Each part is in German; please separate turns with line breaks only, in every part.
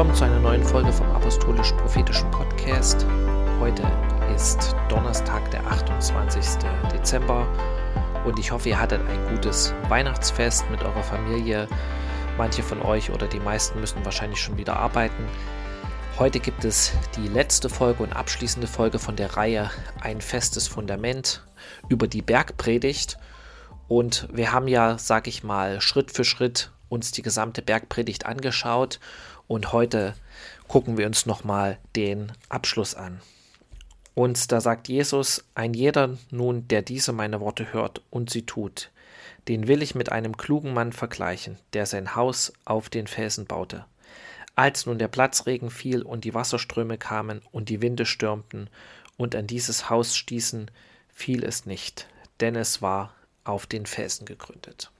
Willkommen zu einer neuen Folge vom Apostolisch-Prophetischen Podcast. Heute ist Donnerstag, der 28. Dezember und ich hoffe, ihr hattet ein gutes Weihnachtsfest mit eurer Familie. Manche von euch oder die meisten müssen wahrscheinlich schon wieder arbeiten. Heute gibt es die letzte Folge und abschließende Folge von der Reihe Ein festes Fundament über die Bergpredigt. Und wir haben ja, sag ich mal, Schritt für Schritt uns die gesamte Bergpredigt angeschaut und heute gucken wir uns nochmal den Abschluss an. Und da sagt Jesus, ein jeder nun, der diese meine Worte hört und sie tut, den will ich mit einem klugen Mann vergleichen, der sein Haus auf den Felsen baute. Als nun der Platzregen fiel und die Wasserströme kamen und die Winde stürmten und an dieses Haus stießen, fiel es nicht, denn es war auf den Felsen gegründet.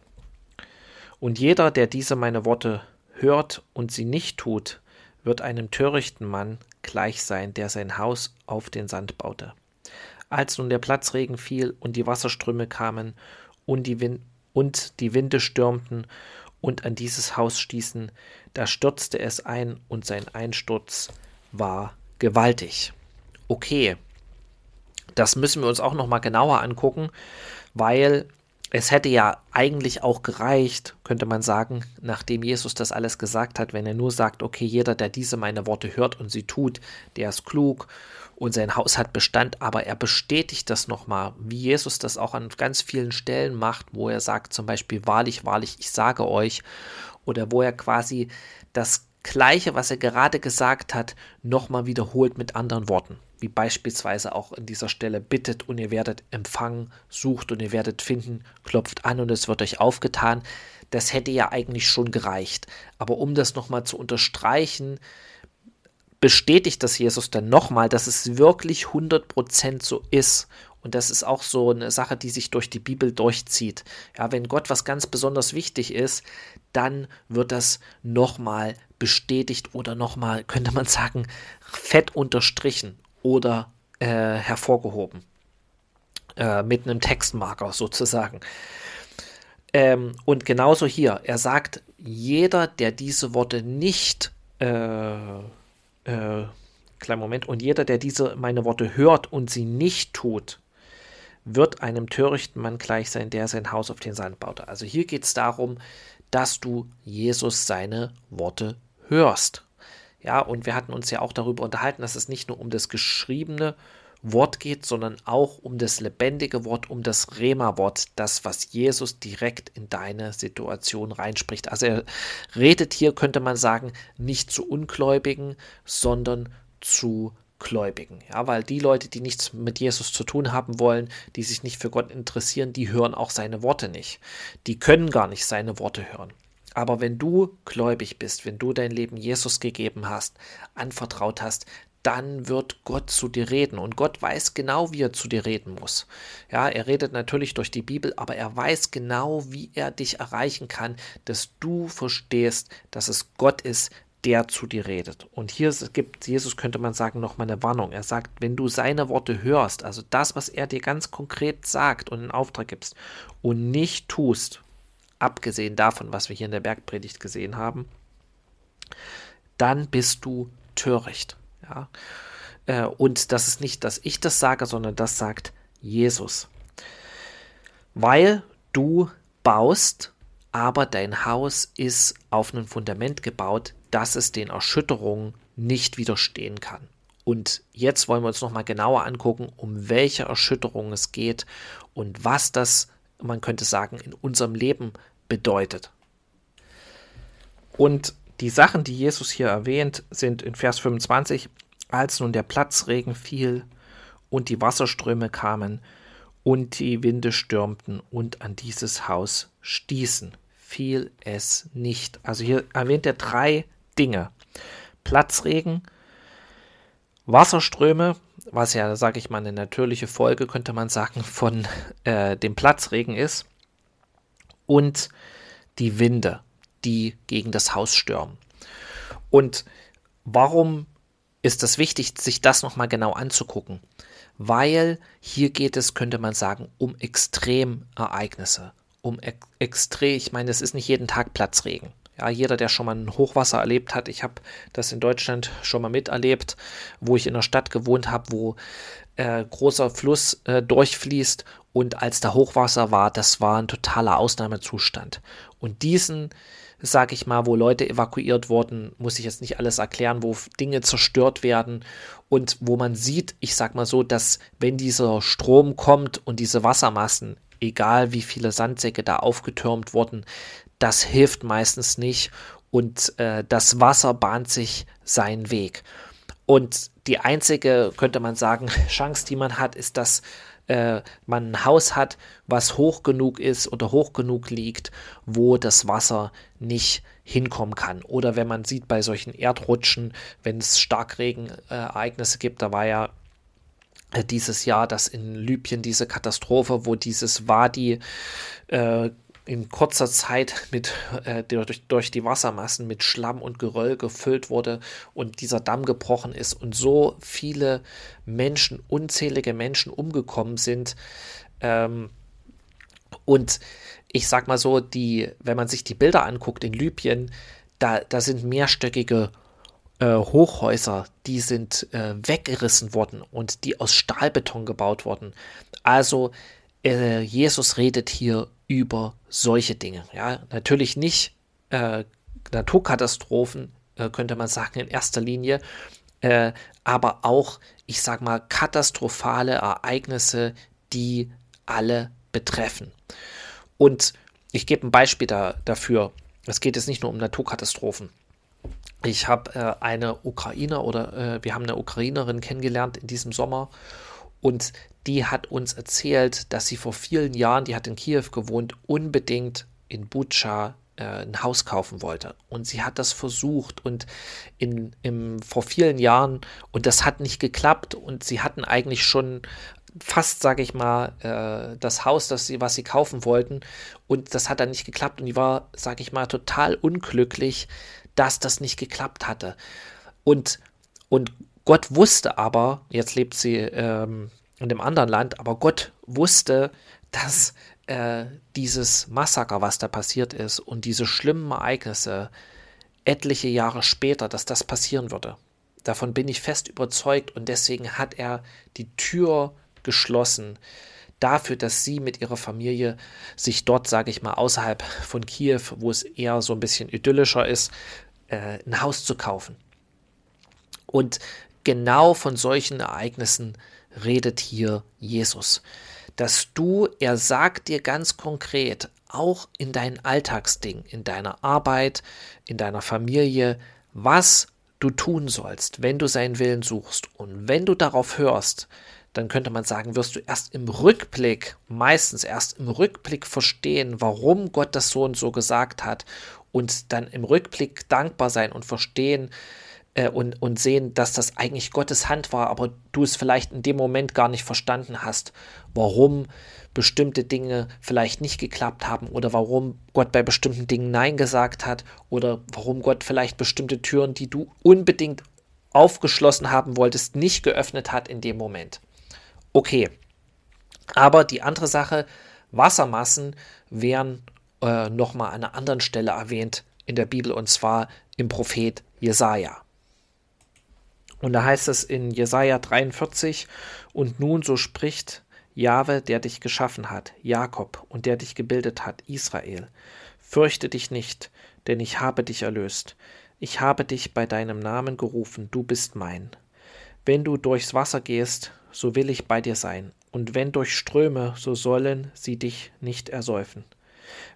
Und jeder, der diese meine Worte hört und sie nicht tut, wird einem törichten Mann gleich sein, der sein Haus auf den Sand baute. Als nun der Platzregen fiel und die Wasserströme kamen und die, Win und die Winde stürmten und an dieses Haus stießen, da stürzte es ein und sein Einsturz war gewaltig. Okay, das müssen wir uns auch noch mal genauer angucken, weil es hätte ja eigentlich auch gereicht, könnte man sagen, nachdem Jesus das alles gesagt hat, wenn er nur sagt, okay, jeder, der diese meine Worte hört und sie tut, der ist klug und sein Haus hat Bestand, aber er bestätigt das nochmal, wie Jesus das auch an ganz vielen Stellen macht, wo er sagt zum Beispiel, wahrlich, wahrlich, ich sage euch, oder wo er quasi das Gleiche, was er gerade gesagt hat, nochmal wiederholt mit anderen Worten wie beispielsweise auch in dieser Stelle bittet und ihr werdet empfangen, sucht und ihr werdet finden, klopft an und es wird euch aufgetan. Das hätte ja eigentlich schon gereicht. Aber um das nochmal zu unterstreichen, bestätigt das Jesus dann nochmal, dass es wirklich 100% so ist. Und das ist auch so eine Sache, die sich durch die Bibel durchzieht. Ja, wenn Gott was ganz besonders wichtig ist, dann wird das nochmal bestätigt oder nochmal, könnte man sagen, fett unterstrichen oder äh, hervorgehoben. Äh, mit einem Textmarker sozusagen. Ähm, und genauso hier, er sagt, jeder, der diese Worte nicht, äh, äh, kleinen Moment, und jeder, der diese meine Worte hört und sie nicht tut, wird einem törichten Mann gleich sein, der sein Haus auf den Sand baute. Also hier geht es darum, dass du Jesus seine Worte hörst. Ja, und wir hatten uns ja auch darüber unterhalten, dass es nicht nur um das geschriebene Wort geht, sondern auch um das lebendige Wort, um das Rema-Wort, das, was Jesus direkt in deine Situation reinspricht. Also er redet hier, könnte man sagen, nicht zu Ungläubigen, sondern zu Gläubigen. Ja, weil die Leute, die nichts mit Jesus zu tun haben wollen, die sich nicht für Gott interessieren, die hören auch seine Worte nicht. Die können gar nicht seine Worte hören. Aber wenn du gläubig bist, wenn du dein Leben Jesus gegeben hast, anvertraut hast, dann wird Gott zu dir reden. Und Gott weiß genau, wie er zu dir reden muss. Ja, er redet natürlich durch die Bibel, aber er weiß genau, wie er dich erreichen kann, dass du verstehst, dass es Gott ist, der zu dir redet. Und hier gibt Jesus, könnte man sagen, nochmal eine Warnung. Er sagt, wenn du seine Worte hörst, also das, was er dir ganz konkret sagt und in Auftrag gibst und nicht tust, abgesehen davon, was wir hier in der Bergpredigt gesehen haben, dann bist du töricht. Ja? Äh, und das ist nicht, dass ich das sage, sondern das sagt Jesus. Weil du baust, aber dein Haus ist auf einem Fundament gebaut, dass es den Erschütterungen nicht widerstehen kann. Und jetzt wollen wir uns nochmal genauer angucken, um welche Erschütterungen es geht und was das, man könnte sagen, in unserem Leben bedeutet. Und die Sachen, die Jesus hier erwähnt, sind in Vers 25, als nun der Platzregen fiel und die Wasserströme kamen und die Winde stürmten und an dieses Haus stießen, fiel es nicht. Also hier erwähnt er drei Dinge. Platzregen, Wasserströme, was ja, sage ich mal, eine natürliche Folge, könnte man sagen, von äh, dem Platzregen ist und die Winde, die gegen das Haus stürmen. Und warum ist es wichtig, sich das nochmal genau anzugucken? weil hier geht es, könnte man sagen, um Extremereignisse. Um e extrem, ich meine, es ist nicht jeden Tag Platzregen. Ja, jeder, der schon mal ein Hochwasser erlebt hat, ich habe das in Deutschland schon mal miterlebt, wo ich in einer Stadt gewohnt habe, wo äh, großer Fluss äh, durchfließt und als da Hochwasser war, das war ein totaler Ausnahmezustand. Und diesen, sage ich mal, wo Leute evakuiert wurden, muss ich jetzt nicht alles erklären, wo Dinge zerstört werden und wo man sieht, ich sag mal so, dass wenn dieser Strom kommt und diese Wassermassen, egal wie viele Sandsäcke da aufgetürmt wurden, das hilft meistens nicht und äh, das Wasser bahnt sich seinen Weg. Und die einzige, könnte man sagen, Chance, die man hat, ist, dass äh, man ein Haus hat, was hoch genug ist oder hoch genug liegt, wo das Wasser nicht hinkommen kann. Oder wenn man sieht bei solchen Erdrutschen, wenn es Starkregenereignisse gibt, da war ja äh, dieses Jahr das in Libyen diese Katastrophe, wo dieses Wadi äh, in kurzer Zeit mit, äh, durch, durch die Wassermassen mit Schlamm und Geröll gefüllt wurde und dieser Damm gebrochen ist und so viele Menschen, unzählige Menschen umgekommen sind. Ähm, und ich sag mal so, die, wenn man sich die Bilder anguckt in Libyen, da, da sind mehrstöckige äh, Hochhäuser, die sind äh, weggerissen worden und die aus Stahlbeton gebaut wurden. Also äh, Jesus redet hier über solche Dinge. Ja, natürlich nicht äh, Naturkatastrophen, äh, könnte man sagen, in erster Linie, äh, aber auch, ich sag mal, katastrophale Ereignisse, die alle betreffen. Und ich gebe ein Beispiel da, dafür. Es geht jetzt nicht nur um Naturkatastrophen. Ich habe äh, eine Ukrainer oder äh, wir haben eine Ukrainerin kennengelernt in diesem Sommer und die hat uns erzählt, dass sie vor vielen Jahren, die hat in Kiew gewohnt, unbedingt in Butscha äh, ein Haus kaufen wollte. Und sie hat das versucht und in, im, vor vielen Jahren und das hat nicht geklappt und sie hatten eigentlich schon fast, sage ich mal, äh, das Haus, das sie, was sie kaufen wollten und das hat dann nicht geklappt und die war, sage ich mal, total unglücklich, dass das nicht geklappt hatte. Und, und Gott wusste aber, jetzt lebt sie ähm, in dem anderen Land, aber Gott wusste, dass äh, dieses Massaker, was da passiert ist und diese schlimmen Ereignisse etliche Jahre später, dass das passieren würde. Davon bin ich fest überzeugt und deswegen hat er die Tür geschlossen dafür, dass sie mit ihrer Familie sich dort, sage ich mal, außerhalb von Kiew, wo es eher so ein bisschen idyllischer ist, äh, ein Haus zu kaufen. Und genau von solchen Ereignissen redet hier Jesus. Dass du, er sagt dir ganz konkret, auch in dein Alltagsding, in deiner Arbeit, in deiner Familie, was du tun sollst, wenn du seinen Willen suchst. Und wenn du darauf hörst, dann könnte man sagen, wirst du erst im Rückblick, meistens erst im Rückblick verstehen, warum Gott das so und so gesagt hat und dann im Rückblick dankbar sein und verstehen, äh, und, und sehen, dass das eigentlich Gottes Hand war, aber du es vielleicht in dem Moment gar nicht verstanden hast, warum bestimmte Dinge vielleicht nicht geklappt haben oder warum Gott bei bestimmten Dingen Nein gesagt hat oder warum Gott vielleicht bestimmte Türen, die du unbedingt aufgeschlossen haben wolltest, nicht geöffnet hat in dem Moment. Okay. Aber die andere Sache, Wassermassen werden äh, nochmal an einer anderen Stelle erwähnt in der Bibel und zwar im Prophet Jesaja. Und da heißt es in Jesaja 43, und nun so spricht Jahwe, der dich geschaffen hat, Jakob, und der dich gebildet hat, Israel. Fürchte dich nicht, denn ich habe dich erlöst. Ich habe dich bei deinem Namen gerufen, du bist mein. Wenn du durchs Wasser gehst, so will ich bei dir sein, und wenn durch Ströme, so sollen sie dich nicht ersäufen.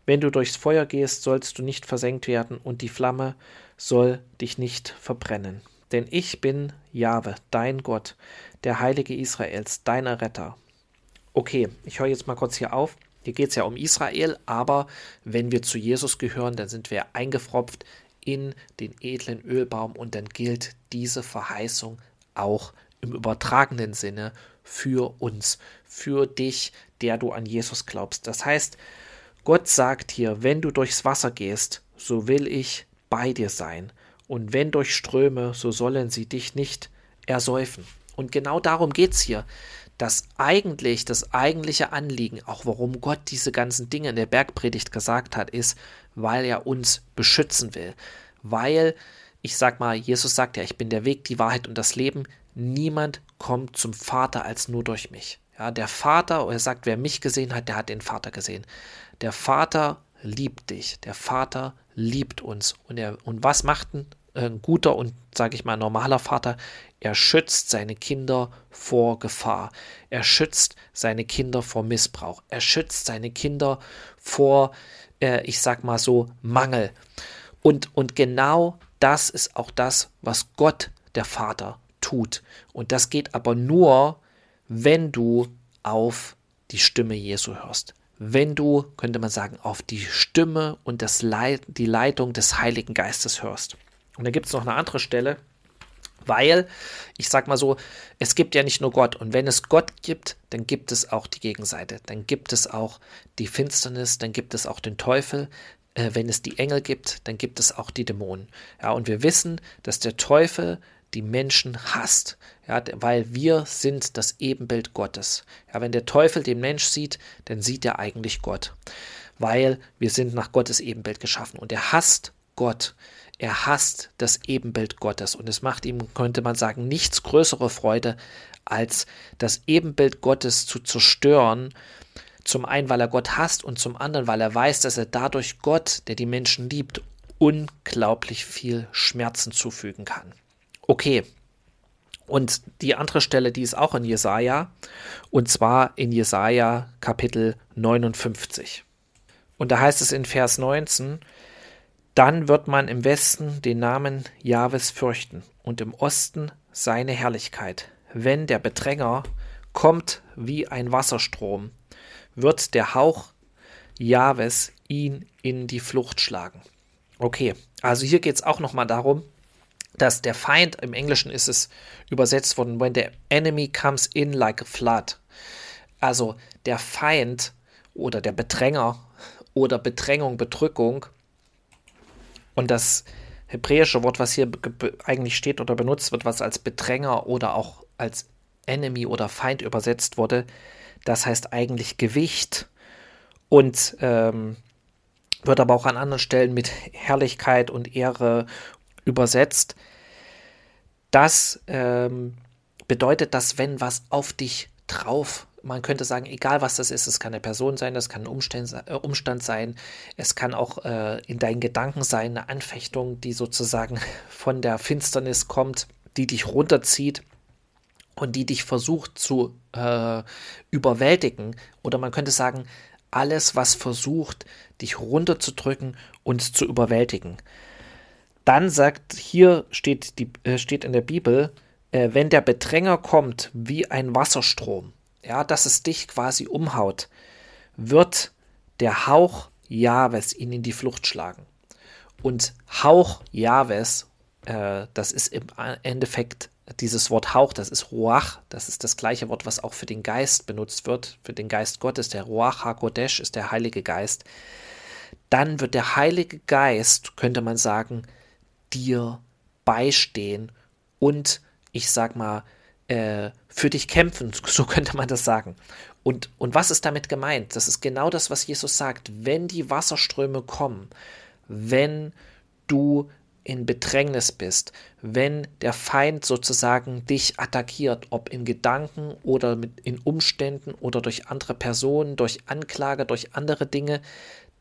Wenn du durchs Feuer gehst, sollst du nicht versenkt werden, und die Flamme soll dich nicht verbrennen. Denn ich bin Jahwe, dein Gott, der Heilige Israels, dein Retter. Okay, ich höre jetzt mal kurz hier auf. Hier geht es ja um Israel, aber wenn wir zu Jesus gehören, dann sind wir eingefropft in den edlen Ölbaum und dann gilt diese Verheißung auch im übertragenen Sinne für uns, für dich, der du an Jesus glaubst. Das heißt, Gott sagt hier, wenn du durchs Wasser gehst, so will ich bei dir sein und wenn durch Ströme, so sollen sie dich nicht ersäufen. Und genau darum geht es hier. Das eigentlich, das eigentliche Anliegen, auch warum Gott diese ganzen Dinge in der Bergpredigt gesagt hat, ist, weil er uns beschützen will. Weil, ich sag mal, Jesus sagt ja, ich bin der Weg, die Wahrheit und das Leben. Niemand kommt zum Vater als nur durch mich. Ja, der Vater, er sagt, wer mich gesehen hat, der hat den Vater gesehen. Der Vater liebt dich. Der Vater liebt uns. Und, er, und was macht ein, ein guter und, sage ich mal, normaler Vater? Er schützt seine Kinder vor Gefahr. Er schützt seine Kinder vor Missbrauch. Er schützt seine Kinder vor, äh, ich sag mal so, Mangel. Und, und genau das ist auch das, was Gott, der Vater, tut. Und das geht aber nur, wenn du auf die Stimme Jesu hörst. Wenn du, könnte man sagen, auf die Stimme und das Leit die Leitung des Heiligen Geistes hörst. Und da gibt es noch eine andere Stelle, weil, ich sag mal so, es gibt ja nicht nur Gott. Und wenn es Gott gibt, dann gibt es auch die Gegenseite. Dann gibt es auch die Finsternis, dann gibt es auch den Teufel. Äh, wenn es die Engel gibt, dann gibt es auch die Dämonen. Ja, und wir wissen, dass der Teufel die Menschen hasst, ja, weil wir sind das Ebenbild Gottes. Ja, wenn der Teufel den Mensch sieht, dann sieht er eigentlich Gott, weil wir sind nach Gottes Ebenbild geschaffen und er hasst Gott. Er hasst das Ebenbild Gottes und es macht ihm, könnte man sagen, nichts größere Freude, als das Ebenbild Gottes zu zerstören. Zum einen, weil er Gott hasst und zum anderen, weil er weiß, dass er dadurch Gott, der die Menschen liebt, unglaublich viel Schmerzen zufügen kann. Okay. Und die andere Stelle, die ist auch in Jesaja, und zwar in Jesaja Kapitel 59. Und da heißt es in Vers 19, dann wird man im Westen den Namen Jahwes fürchten und im Osten seine Herrlichkeit. Wenn der Bedränger kommt wie ein Wasserstrom, wird der Hauch Jahwes ihn in die Flucht schlagen. Okay, also hier geht es auch nochmal darum, dass der Feind, im Englischen ist es übersetzt worden, when the enemy comes in like a flood. Also der Feind oder der Bedränger oder Bedrängung, Bedrückung. Und das hebräische Wort, was hier eigentlich steht oder benutzt wird, was als Bedränger oder auch als Enemy oder Feind übersetzt wurde, das heißt eigentlich Gewicht und ähm, wird aber auch an anderen Stellen mit Herrlichkeit und Ehre übersetzt. Das ähm, bedeutet, dass wenn was auf dich drauf, man könnte sagen, egal was das ist, es kann eine Person sein, das kann ein Umstand, äh, Umstand sein, es kann auch äh, in deinen Gedanken sein, eine Anfechtung, die sozusagen von der Finsternis kommt, die dich runterzieht und die dich versucht zu äh, überwältigen. Oder man könnte sagen, alles, was versucht, dich runterzudrücken und zu überwältigen. Dann sagt, hier steht, die, äh, steht in der Bibel, äh, wenn der Bedränger kommt wie ein Wasserstrom, ja, dass es dich quasi umhaut, wird der Hauch Jahwes ihn in die Flucht schlagen. Und Hauch Jahwes, äh, das ist im Endeffekt dieses Wort Hauch, das ist Ruach, das ist das gleiche Wort, was auch für den Geist benutzt wird, für den Geist Gottes. Der Ruach HaKodesh ist der Heilige Geist. Dann wird der Heilige Geist, könnte man sagen, dir beistehen und ich sag mal, äh, für dich kämpfen, so könnte man das sagen. Und, und was ist damit gemeint? Das ist genau das, was Jesus sagt. Wenn die Wasserströme kommen, wenn du in Bedrängnis bist, wenn der Feind sozusagen dich attackiert, ob in Gedanken oder mit, in Umständen oder durch andere Personen, durch Anklage, durch andere Dinge,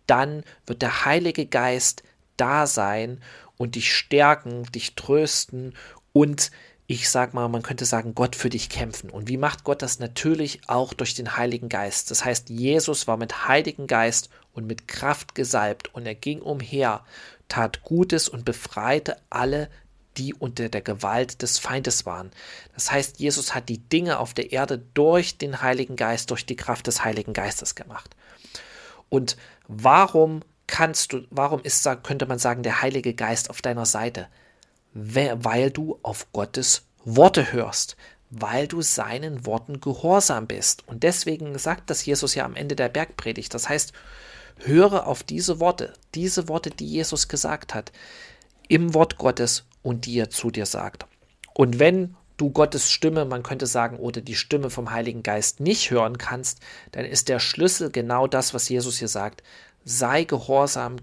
dann wird der Heilige Geist da sein und dich stärken, dich trösten und ich sag mal, man könnte sagen, Gott für dich kämpfen. Und wie macht Gott das? Natürlich auch durch den Heiligen Geist. Das heißt, Jesus war mit Heiligen Geist und mit Kraft gesalbt und er ging umher, tat Gutes und befreite alle, die unter der Gewalt des Feindes waren. Das heißt, Jesus hat die Dinge auf der Erde durch den Heiligen Geist, durch die Kraft des Heiligen Geistes gemacht. Und warum kannst du, warum ist, könnte man sagen, der Heilige Geist auf deiner Seite? Weil du auf Gottes Worte hörst, weil du seinen Worten gehorsam bist. Und deswegen sagt das Jesus ja am Ende der Bergpredigt. Das heißt, höre auf diese Worte, diese Worte, die Jesus gesagt hat, im Wort Gottes und die er zu dir sagt. Und wenn du Gottes Stimme, man könnte sagen, oder die Stimme vom Heiligen Geist nicht hören kannst, dann ist der Schlüssel genau das, was Jesus hier sagt. Sei gehorsam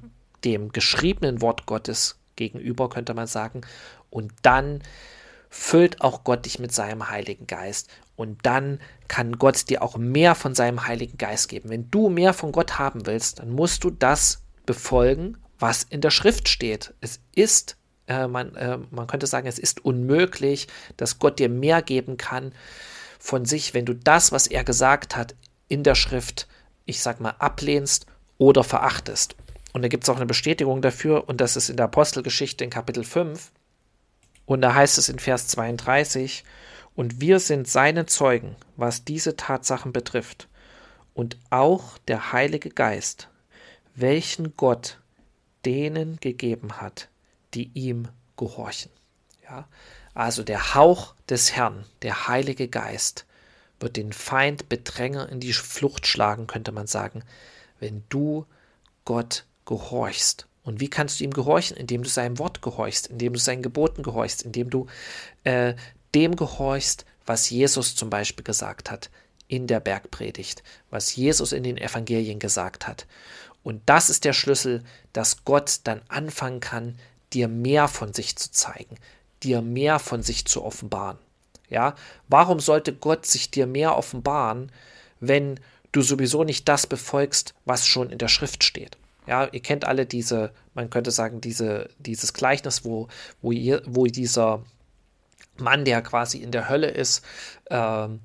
dem geschriebenen Wort Gottes gegenüber, könnte man sagen, und dann füllt auch Gott dich mit seinem Heiligen Geist. Und dann kann Gott dir auch mehr von seinem Heiligen Geist geben. Wenn du mehr von Gott haben willst, dann musst du das befolgen, was in der Schrift steht. Es ist, äh, man, äh, man könnte sagen, es ist unmöglich, dass Gott dir mehr geben kann von sich, wenn du das, was er gesagt hat, in der Schrift, ich sag mal, ablehnst oder verachtest. Und da gibt es auch eine Bestätigung dafür, und das ist in der Apostelgeschichte in Kapitel 5. Und da heißt es in Vers 32, und wir sind seine Zeugen, was diese Tatsachen betrifft. Und auch der Heilige Geist, welchen Gott denen gegeben hat, die ihm gehorchen. Ja? Also der Hauch des Herrn, der Heilige Geist, wird den Feind Bedränger in die Flucht schlagen, könnte man sagen, wenn du Gott gehorchst. Und wie kannst du ihm gehorchen? Indem du seinem Wort gehorchst, indem du seinen Geboten gehorchst, indem du äh, dem gehorchst, was Jesus zum Beispiel gesagt hat in der Bergpredigt, was Jesus in den Evangelien gesagt hat. Und das ist der Schlüssel, dass Gott dann anfangen kann, dir mehr von sich zu zeigen, dir mehr von sich zu offenbaren. Ja, warum sollte Gott sich dir mehr offenbaren, wenn du sowieso nicht das befolgst, was schon in der Schrift steht? Ja, ihr kennt alle diese, man könnte sagen, diese, dieses Gleichnis, wo, wo, ihr, wo dieser Mann, der quasi in der Hölle ist, ähm,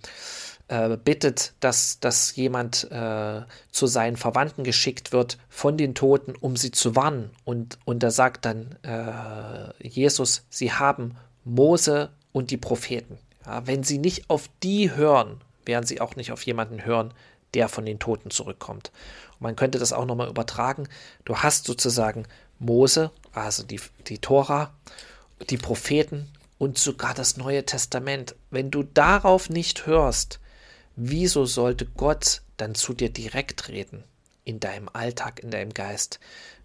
äh, bittet, dass, dass jemand äh, zu seinen Verwandten geschickt wird von den Toten, um sie zu warnen. Und, und da sagt dann äh, Jesus, sie haben Mose und die Propheten. Ja, wenn sie nicht auf die hören, werden sie auch nicht auf jemanden hören, der von den Toten zurückkommt. Und man könnte das auch nochmal übertragen. Du hast sozusagen Mose, also die, die Tora, die Propheten und sogar das Neue Testament. Wenn du darauf nicht hörst, Wieso sollte Gott dann zu dir direkt reden? In deinem Alltag, in deinem Geist?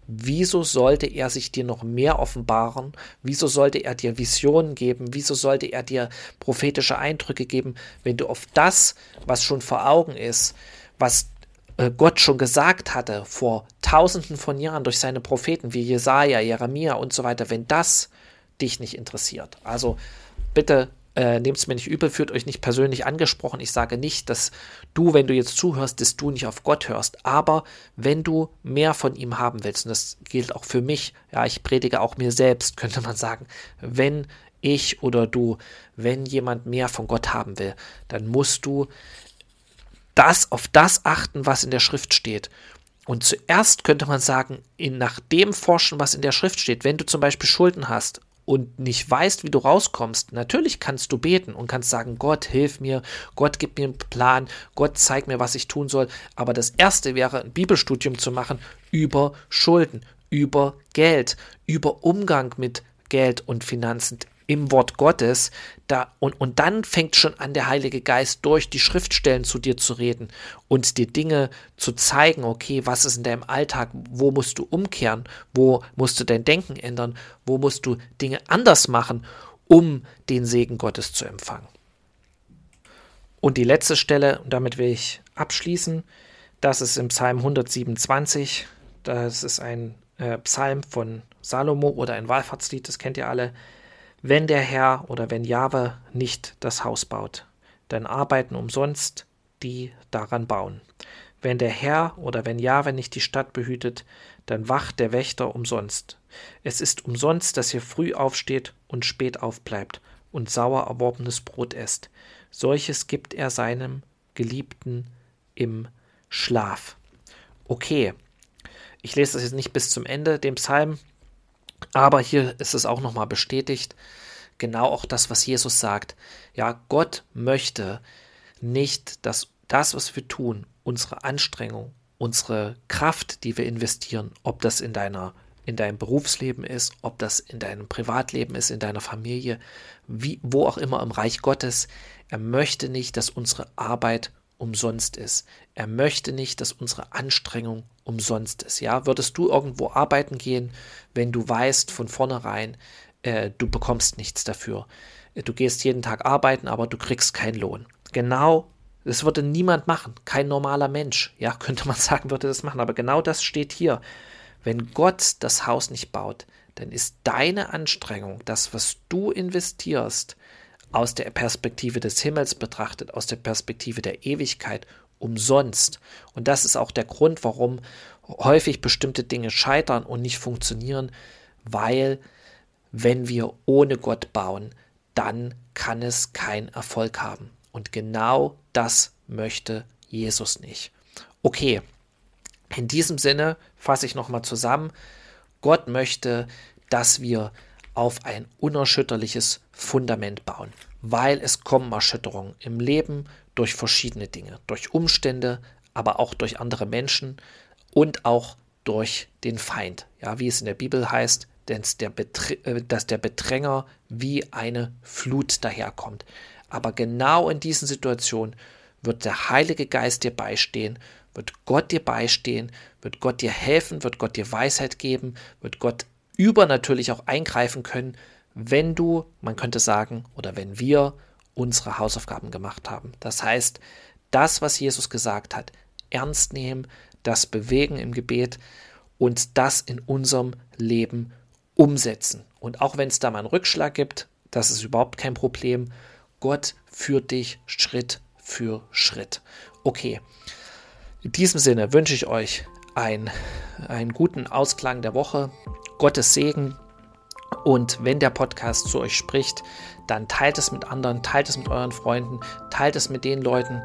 Wieso sollte er sich dir noch mehr offenbaren? Wieso sollte er dir Visionen geben? Wieso sollte er dir prophetische Eindrücke geben, wenn du auf das, was schon vor Augen ist, was äh, Gott schon gesagt hatte vor tausenden von Jahren durch seine Propheten wie Jesaja, Jeremia und so weiter, wenn das dich nicht interessiert? Also bitte äh, nehmt es mir nicht übel, fühlt euch nicht persönlich angesprochen. Ich sage nicht, dass du, wenn du jetzt zuhörst, dass du nicht auf Gott hörst. Aber wenn du mehr von ihm haben willst, und das gilt auch für mich, ja, ich predige auch mir selbst, könnte man sagen, wenn ich oder du, wenn jemand mehr von Gott haben will, dann musst du das auf das achten, was in der Schrift steht. Und zuerst könnte man sagen, in, nach dem forschen, was in der Schrift steht. Wenn du zum Beispiel Schulden hast und nicht weißt, wie du rauskommst, natürlich kannst du beten und kannst sagen, Gott, hilf mir, Gott, gib mir einen Plan, Gott, zeig mir, was ich tun soll. Aber das Erste wäre, ein Bibelstudium zu machen über Schulden, über Geld, über Umgang mit Geld und Finanzen im Wort Gottes, da, und, und dann fängt schon an, der Heilige Geist durch die Schriftstellen zu dir zu reden und dir Dinge zu zeigen, okay, was ist in deinem Alltag, wo musst du umkehren, wo musst du dein Denken ändern, wo musst du Dinge anders machen, um den Segen Gottes zu empfangen. Und die letzte Stelle, und damit will ich abschließen, das ist im Psalm 127, das ist ein äh, Psalm von Salomo oder ein Wallfahrtslied, das kennt ihr alle wenn der Herr oder wenn Jahwe nicht das Haus baut, dann arbeiten umsonst die daran bauen. Wenn der Herr oder wenn Jahwe nicht die Stadt behütet, dann wacht der Wächter umsonst. Es ist umsonst, dass ihr früh aufsteht und spät aufbleibt und sauer erworbenes Brot esst. Solches gibt er seinem Geliebten im Schlaf. Okay, ich lese das jetzt nicht bis zum Ende, dem Psalm, aber hier ist es auch nochmal bestätigt, genau auch das, was Jesus sagt. Ja, Gott möchte nicht, dass das, was wir tun, unsere Anstrengung, unsere Kraft, die wir investieren, ob das in deiner in deinem Berufsleben ist, ob das in deinem Privatleben ist, in deiner Familie, wie, wo auch immer im Reich Gottes. Er möchte nicht, dass unsere Arbeit umsonst ist. Er möchte nicht, dass unsere Anstrengung umsonst ist. Ja, würdest du irgendwo arbeiten gehen, wenn du weißt von vornherein, äh, du bekommst nichts dafür. du gehst jeden Tag arbeiten, aber du kriegst keinen Lohn. Genau das würde niemand machen, kein normaler Mensch. Ja, könnte man sagen, würde das machen. Aber genau das steht hier. Wenn Gott das Haus nicht baut, dann ist deine Anstrengung, das, was du investierst, aus der Perspektive des Himmels betrachtet, aus der Perspektive der Ewigkeit, umsonst. Und das ist auch der Grund, warum häufig bestimmte Dinge scheitern und nicht funktionieren, weil wenn wir ohne Gott bauen, dann kann es keinen Erfolg haben. Und genau das möchte Jesus nicht. Okay, in diesem Sinne fasse ich nochmal zusammen. Gott möchte, dass wir auf ein unerschütterliches Fundament bauen, weil es kommen Erschütterungen im Leben durch verschiedene Dinge, durch Umstände, aber auch durch andere Menschen und auch durch den Feind. Ja, wie es in der Bibel heißt, dass der, äh, dass der Bedränger wie eine Flut daherkommt. Aber genau in diesen Situationen wird der Heilige Geist dir beistehen, wird Gott dir beistehen, wird Gott dir helfen, wird Gott dir Weisheit geben, wird Gott übernatürlich auch eingreifen können, wenn du, man könnte sagen, oder wenn wir unsere Hausaufgaben gemacht haben. Das heißt, das, was Jesus gesagt hat, ernst nehmen, das bewegen im Gebet und das in unserem Leben umsetzen. Und auch wenn es da mal einen Rückschlag gibt, das ist überhaupt kein Problem. Gott führt dich Schritt für Schritt. Okay, in diesem Sinne wünsche ich euch ein, einen guten Ausklang der Woche, Gottes Segen und wenn der Podcast zu euch spricht, dann teilt es mit anderen, teilt es mit euren Freunden, teilt es mit den Leuten,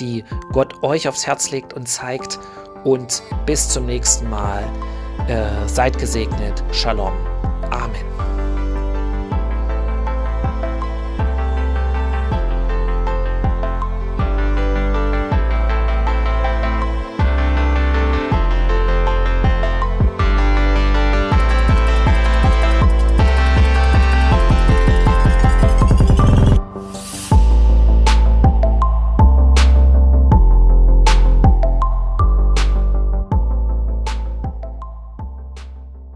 die Gott euch aufs Herz legt und zeigt. Und bis zum nächsten Mal. Äh, seid gesegnet. Shalom. Amen.